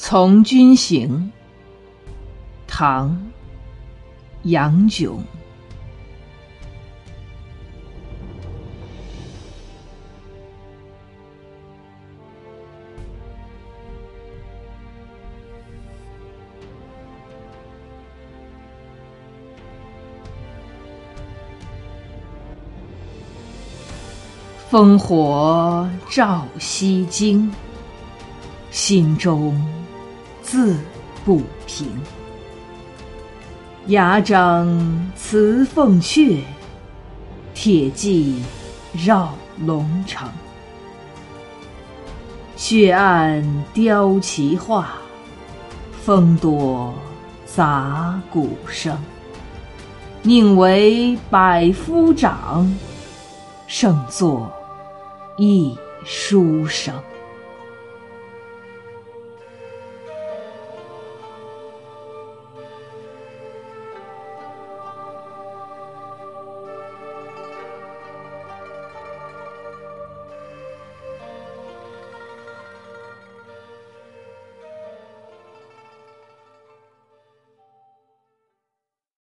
从军行，唐·杨炯。烽火照西京，心中。自不平，牙璋辞凤阙，铁骑绕龙城。雪暗雕旗画，风多杂鼓声。宁为百夫长，胜作一书生。